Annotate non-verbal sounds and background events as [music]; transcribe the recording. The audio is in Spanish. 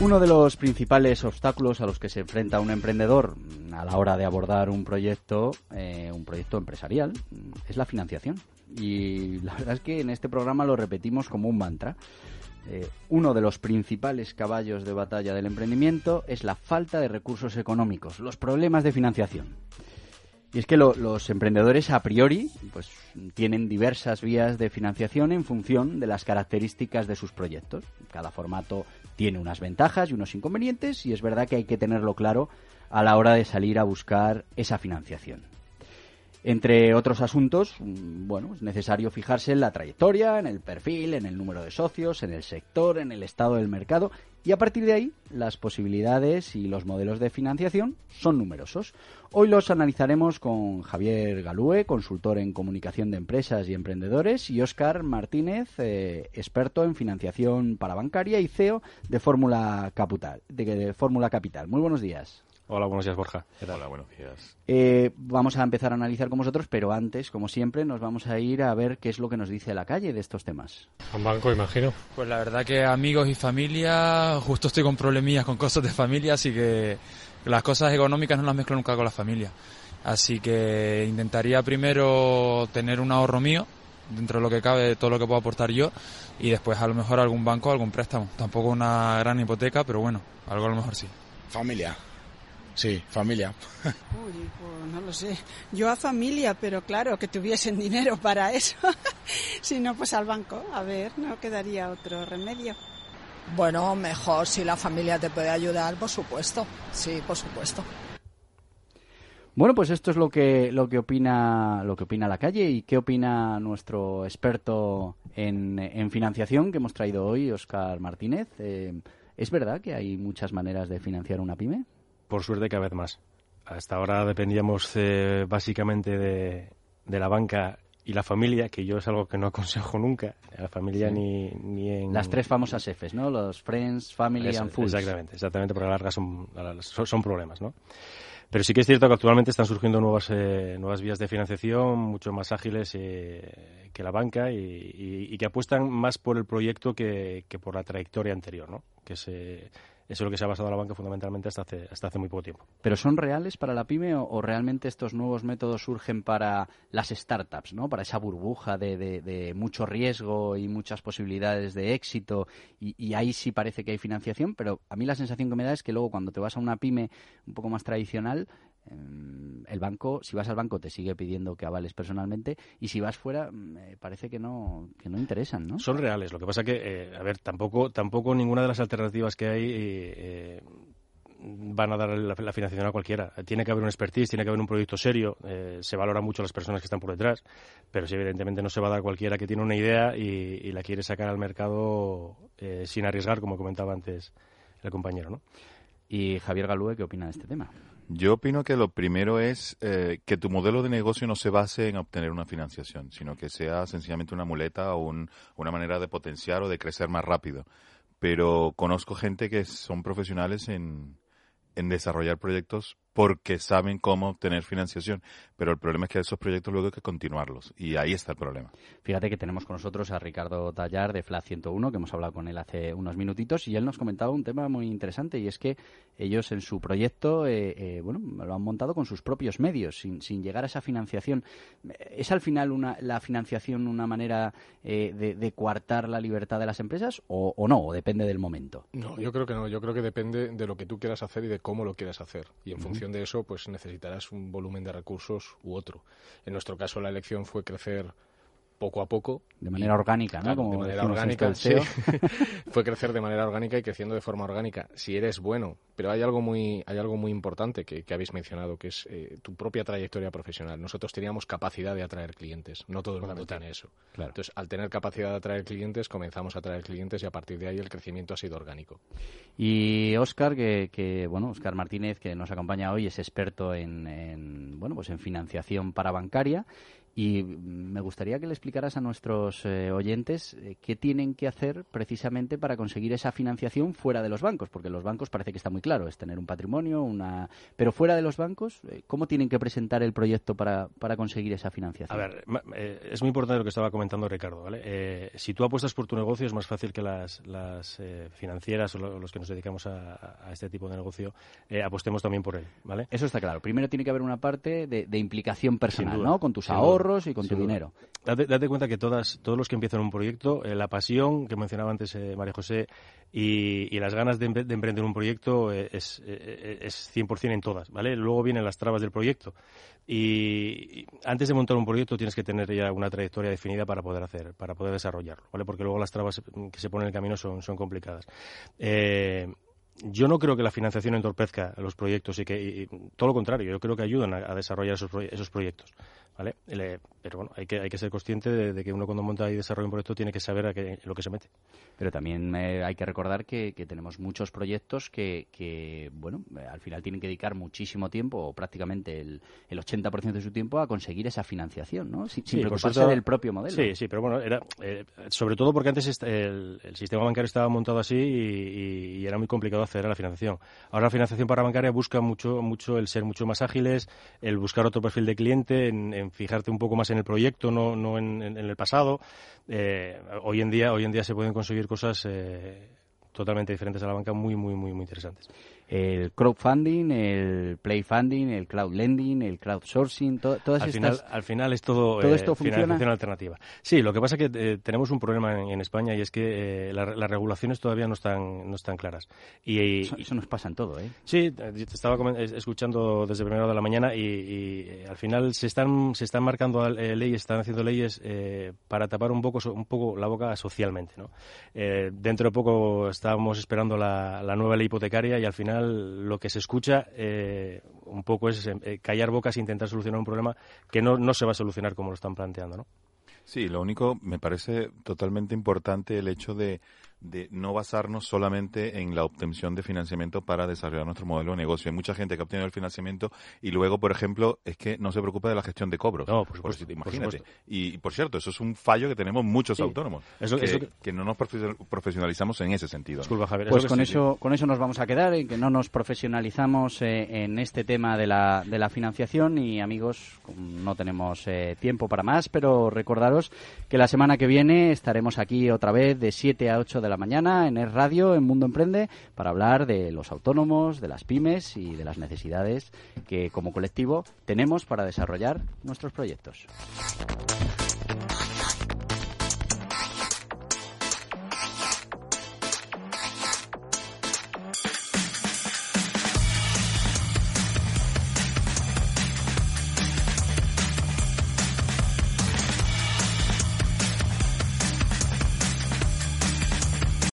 Uno de los principales obstáculos a los que se enfrenta un emprendedor a la hora de abordar un proyecto, eh, un proyecto empresarial, es la financiación. Y la verdad es que en este programa lo repetimos como un mantra. Eh, uno de los principales caballos de batalla del emprendimiento es la falta de recursos económicos, los problemas de financiación. Y es que los emprendedores a priori pues, tienen diversas vías de financiación en función de las características de sus proyectos. Cada formato tiene unas ventajas y unos inconvenientes y es verdad que hay que tenerlo claro a la hora de salir a buscar esa financiación. Entre otros asuntos, mm, bueno, es necesario fijarse en la trayectoria, en el perfil, en el número de socios, en el sector, en el estado del mercado y a partir de ahí las posibilidades y los modelos de financiación son numerosos. Hoy los analizaremos con Javier Galúe, consultor en comunicación de empresas y emprendedores, y Óscar Martínez, eh, experto en financiación para bancaria y CEO de Fórmula Capital. De, Fórmula Capital. Muy buenos días. Hola, buenos días, Borja. Hola, buenos días. Eh, vamos a empezar a analizar con vosotros, pero antes, como siempre, nos vamos a ir a ver qué es lo que nos dice la calle de estos temas. Un banco, imagino. Pues la verdad que amigos y familia, justo estoy con problemillas con cosas de familia, así que las cosas económicas no las mezclo nunca con la familia. Así que intentaría primero tener un ahorro mío, dentro de lo que cabe, de todo lo que puedo aportar yo, y después a lo mejor algún banco, algún préstamo. Tampoco una gran hipoteca, pero bueno, algo a lo mejor sí. Familia. Sí, familia. Uy, pues no lo sé. Yo a familia, pero claro, que tuviesen dinero para eso. [laughs] si no, pues al banco. A ver, no quedaría otro remedio. Bueno, mejor si la familia te puede ayudar, por supuesto. Sí, por supuesto. Bueno, pues esto es lo que lo que opina lo que opina la calle y qué opina nuestro experto en, en financiación que hemos traído hoy, Oscar Martínez. Eh, ¿Es verdad que hay muchas maneras de financiar una pyme? Por suerte cada vez más. Hasta ahora dependíamos eh, básicamente de, la banca y la familia, que yo es algo que no [laughs] aconsejo nunca, la familia ni, ni en... Las tres famosas Fs, ¿no? Los Friends, Family and Fools. Exactamente, exactamente, porque a la larga son, son, problemas, ¿no? Pero sí que es cierto que actualmente están surgiendo nuevas, eh, nuevas vías de financiación mucho más ágiles eh, que la banca y, que apuestan más por el proyecto que, que por la trayectoria anterior, ¿no? Que se eso es lo que se ha basado la banca fundamentalmente hasta hace, hasta hace muy poco tiempo. ¿Pero son reales para la pyme o, realmente estos nuevos métodos surgen para las startups, ¿no? para esa burbuja de, de, mucho riesgo y muchas posibilidades de éxito? Y, ahí sí parece que hay financiación, pero a mí la sensación que me da es que luego cuando te vas a una pyme un poco más tradicional, Em, el banco, si vas al banco te sigue pidiendo que avales personalmente y si vas fuera me parece que no que no interesan, ¿no? Son reales. Lo que pasa que, eh, a ver, tampoco tampoco ninguna de las alternativas que hay eh, van a dar la, financiación a cualquiera. Tiene que haber un expertise, tiene que haber un proyecto serio. Eh, se valora mucho las personas que están por detrás, pero sí, evidentemente no se va a dar cualquiera que tiene una idea y, y la quiere sacar al mercado sin arriesgar, como comentaba antes el compañero, ¿no? Y Javier Galúe, ¿qué opina de este tema? Yo opino que lo primero es eh, que tu modelo de negocio no se base en obtener una financiación, sino que sea sencillamente una muleta o una manera de potenciar o de crecer más rápido. Pero conozco gente que son profesionales en desarrollar proyectos porque saben cómo obtener financiación. Pero el problema es que esos proyectos luego hay que continuarlos. Y ahí está el problema. Fíjate que tenemos con nosotros a Ricardo Tallar de FLA 101, que hemos hablado con él hace unos minutitos, y él nos comentaba un tema muy interesante, y es que ellos en su proyecto, eh, eh, bueno, lo han montado con sus propios medios, sin, sin llegar a esa financiación. ¿Es al final una, la financiación una manera eh, de, coartar la libertad de las empresas o, o no? ¿O depende del momento? No, yo creo que no. Yo creo que depende de lo que tú quieras hacer y de cómo lo quieras hacer. Y en función de eso, pues necesitarás un volumen de recursos u otro. En nuestro caso, la elección fue crecer poco a poco. De manera orgánica, ¿no? Como de manera orgánica, sí. [laughs] Fue crecer de manera orgánica y creciendo de forma orgánica. Si eres bueno, pero hay algo muy, hay algo muy importante que, habéis mencionado, que es eh, tu propia trayectoria profesional. Nosotros teníamos capacidad de atraer clientes, no todo el mundo tiene eso. Entonces, al tener capacidad de atraer clientes, comenzamos a atraer clientes y a partir de ahí el crecimiento ha sido orgánico. Y Óscar, que, bueno, Óscar Martínez, que nos acompaña hoy, es experto en, en, bueno, pues en financiación para bancaria Y me gustaría que le explicaras a nuestros eh, oyentes eh, qué tienen que hacer precisamente para conseguir esa financiación fuera de los bancos, porque los bancos parece que está muy claro, es tener un patrimonio, una... pero fuera de los bancos, eh, ¿cómo tienen que presentar el proyecto para, para conseguir esa financiación? A ver, es muy importante lo que estaba comentando Ricardo. ¿vale? si tú apuestas por tu negocio, es más fácil que las, las financieras o los que nos dedicamos a, a, este tipo de negocio apostemos también por él. ¿vale? Eso está claro. Primero tiene que haber una parte de, de implicación personal, ¿no? Con tus ahorros y con tu dinero. Date, cuenta que todas, todos los que empiezan un proyecto, eh, la pasión que mencionaba antes eh, María José y, las ganas de, emprender un proyecto eh, es, es 100% en todas, ¿vale? Luego vienen las trabas del proyecto y, antes de montar un proyecto tienes que tener ya una trayectoria definida para poder hacer, para poder desarrollarlo, ¿vale? Porque luego las trabas que se ponen en el camino son, son complicadas. yo no creo que la financiación entorpezca los proyectos y que todo lo contrario, yo creo que ayudan a, desarrollar esos, esos proyectos. ¿Vale? pero bueno, hay que, hay que ser consciente de, que uno cuando monta y desarrolla un proyecto tiene que saber a lo que se mete. Pero también eh, hay que recordar que, tenemos muchos proyectos que, que, bueno, eh, al final tienen que dedicar muchísimo tiempo, o prácticamente el, el 80% de su tiempo, a conseguir esa financiación, ¿no? Sin, sí, preocuparse del propio modelo. Sí, sí, pero bueno, era, eh, sobre todo porque antes el, sistema bancario estaba montado así y, era muy complicado acceder a la financiación. Ahora la financiación para bancaria busca mucho, mucho el ser mucho más ágiles, el buscar otro perfil de cliente, en fijarte un poco más en el proyecto, no, no en, el pasado. Eh, hoy en día, hoy en día se pueden conseguir cosas eh, totalmente diferentes a la banca, muy, muy, muy, muy interesantes el crowdfunding, el playfunding, el crowd lending, el crowdsourcing, todas al estas... Final, al final es todo, ¿todo esto eh, financiación alternativa. Sí, lo que pasa es que eh, tenemos un problema en, España y es que eh, las regulaciones todavía no están, no están claras. Y, eso, nos pasa en todo, ¿eh? Sí, te estaba escuchando desde primera hora de la mañana y, al final se están, se están marcando leyes, están haciendo leyes para tapar un poco, un poco la boca socialmente, ¿no? dentro de poco estábamos esperando la, la nueva ley hipotecaria y al final lo que se escucha eh, un poco es eh, callar bocas e intentar solucionar un problema que no, no se va a solucionar como lo están planteando, ¿no? Sí, lo único me parece totalmente importante el hecho de de no basarnos solamente en la obtención de financiamiento para desarrollar nuestro modelo de negocio. Hay mucha gente que ha obtenido el financiamiento y luego, por ejemplo, es que no se preocupa de la gestión de cobros. No, por supuesto. imagínate. y, por cierto, eso es un fallo que tenemos muchos autónomos, eso, que, no nos profesionalizamos en ese sentido. pues con eso, con eso nos vamos a quedar, en que no nos profesionalizamos eh, en este tema de la, de la financiación y amigos, no tenemos eh, tiempo para más, pero recordaros que la semana que viene estaremos aquí otra vez de 7 a 8 de la mañana en Es Radio, en Mundo Emprende, para hablar de los autónomos, de las pymes y de las necesidades que como colectivo tenemos para desarrollar nuestros proyectos.